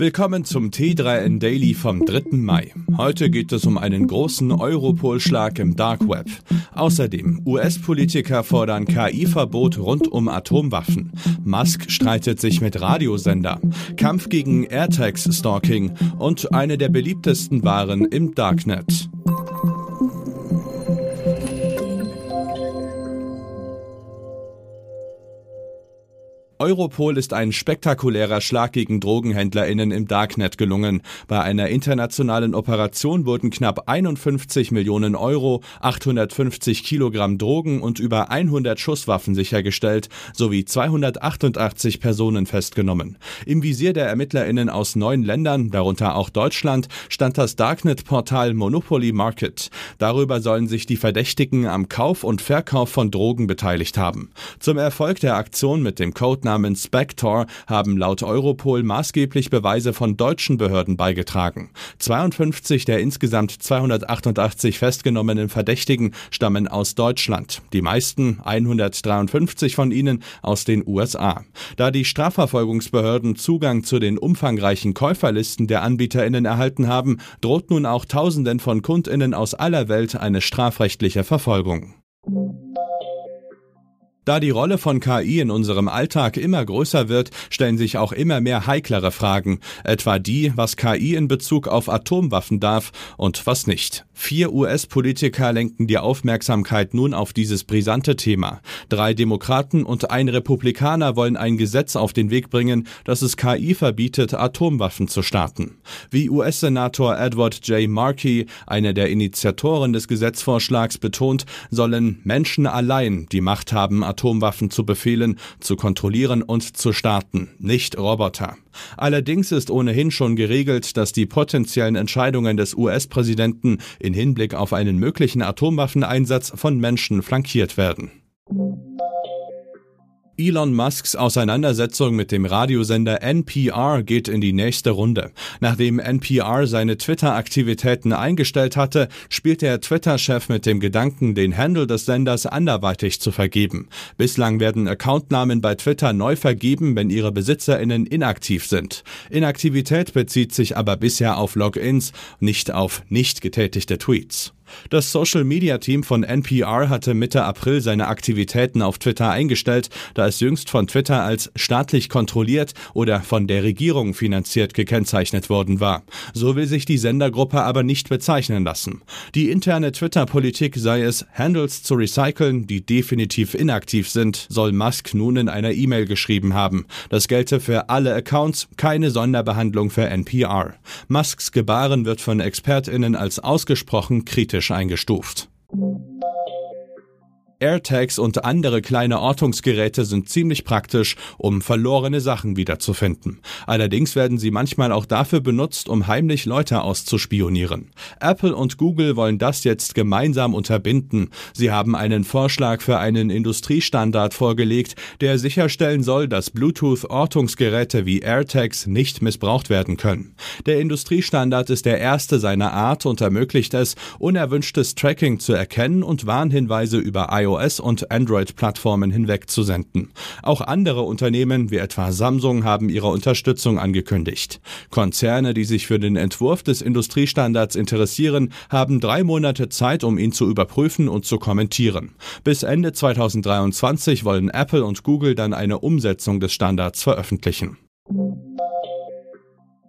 Willkommen zum T3N Daily vom 3. Mai. Heute geht es um einen großen Europol-Schlag im Dark Web. Außerdem, US-Politiker fordern KI-Verbot rund um Atomwaffen. Musk streitet sich mit Radiosender. Kampf gegen AirTags-Stalking und eine der beliebtesten Waren im Darknet. Europol ist ein spektakulärer Schlag gegen DrogenhändlerInnen im Darknet gelungen. Bei einer internationalen Operation wurden knapp 51 Millionen Euro, 850 Kilogramm Drogen und über 100 Schusswaffen sichergestellt, sowie 288 Personen festgenommen. Im Visier der ErmittlerInnen aus neun Ländern, darunter auch Deutschland, stand das Darknet-Portal Monopoly Market. Darüber sollen sich die Verdächtigen am Kauf und Verkauf von Drogen beteiligt haben. Zum Erfolg der Aktion mit dem Code Codenamen Spector haben laut Europol maßgeblich Beweise von deutschen Behörden beigetragen. 52 der insgesamt 288 festgenommenen Verdächtigen stammen aus Deutschland, die meisten 153 von ihnen aus den USA. Da die Strafverfolgungsbehörden Zugang zu den umfangreichen Käuferlisten der Anbieterinnen erhalten haben, droht nun auch Tausenden von Kundinnen aus aller Welt eine strafrechtliche Verfolgung. Da die Rolle von KI in unserem Alltag immer größer wird, stellen sich auch immer mehr heiklere Fragen, etwa die, was KI in Bezug auf Atomwaffen darf und was nicht. Vier US-Politiker lenken die Aufmerksamkeit nun auf dieses brisante Thema. Drei Demokraten und ein Republikaner wollen ein Gesetz auf den Weg bringen, das es KI verbietet, Atomwaffen zu starten. Wie US-Senator Edward J. Markey, einer der Initiatoren des Gesetzvorschlags, betont, sollen Menschen allein die Macht haben, Atomwaffen zu befehlen, zu kontrollieren und zu starten, nicht Roboter. Allerdings ist ohnehin schon geregelt, dass die potenziellen Entscheidungen des US-Präsidenten in Hinblick auf einen möglichen Atomwaffeneinsatz von Menschen flankiert werden. Elon Musks Auseinandersetzung mit dem Radiosender NPR geht in die nächste Runde. Nachdem NPR seine Twitter-Aktivitäten eingestellt hatte, spielt der Twitter-Chef mit dem Gedanken, den Handle des Senders anderweitig zu vergeben. Bislang werden Accountnamen bei Twitter neu vergeben, wenn ihre BesitzerInnen inaktiv sind. Inaktivität bezieht sich aber bisher auf Logins, nicht auf nicht getätigte Tweets. Das Social-Media-Team von NPR hatte Mitte April seine Aktivitäten auf Twitter eingestellt, da es jüngst von Twitter als staatlich kontrolliert oder von der Regierung finanziert gekennzeichnet worden war. So will sich die Sendergruppe aber nicht bezeichnen lassen. Die interne Twitter-Politik sei es, Handles zu recyceln, die definitiv inaktiv sind, soll Musk nun in einer E-Mail geschrieben haben. Das gelte für alle Accounts, keine Sonderbehandlung für NPR. Musks Gebaren wird von ExpertInnen als ausgesprochen kritisch kritisch eingestuft. AirTags und andere kleine Ortungsgeräte sind ziemlich praktisch, um verlorene Sachen wiederzufinden. Allerdings werden sie manchmal auch dafür benutzt, um heimlich Leute auszuspionieren. Apple und Google wollen das jetzt gemeinsam unterbinden. Sie haben einen Vorschlag für einen Industriestandard vorgelegt, der sicherstellen soll, dass Bluetooth-Ortungsgeräte wie AirTags nicht missbraucht werden können. Der Industriestandard ist der erste seiner Art und ermöglicht es, unerwünschtes Tracking zu erkennen und Warnhinweise über iOS- und Android-Plattformen hinweg zu senden. Auch andere Unternehmen wie etwa Samsung haben ihre Unterstützung angekündigt. Konzerne, die sich für den Entwurf des Industriestandards interessieren, haben drei Monate Zeit, um ihn zu überprüfen und zu kommentieren. Bis Ende 2023 wollen Apple und Google dann eine Umsetzung des Standards veröffentlichen.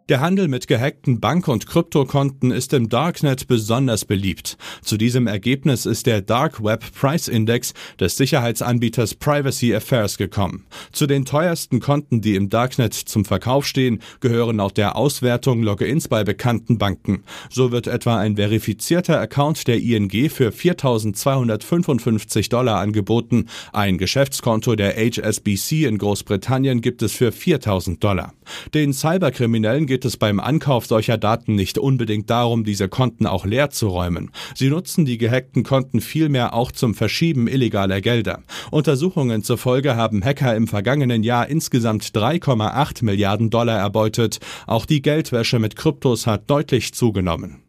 Der Handel mit gehackten Bank- und Kryptokonten ist im Darknet besonders beliebt. Zu diesem Ergebnis ist der Dark Web Price Index des Sicherheitsanbieters Privacy Affairs gekommen. Zu den teuersten Konten, die im Darknet zum Verkauf stehen, gehören laut der Auswertung Logins bei bekannten Banken. So wird etwa ein verifizierter Account der ING für 4.255 Dollar angeboten. Ein Geschäftskonto der HSBC in Großbritannien gibt es für 4.000 Dollar. Den Cyberkriminellen geht geht es beim Ankauf solcher Daten nicht unbedingt darum, diese Konten auch leer zu räumen. Sie nutzen die gehackten Konten vielmehr auch zum Verschieben illegaler Gelder. Untersuchungen zufolge haben Hacker im vergangenen Jahr insgesamt 3,8 Milliarden Dollar erbeutet. Auch die Geldwäsche mit Kryptos hat deutlich zugenommen.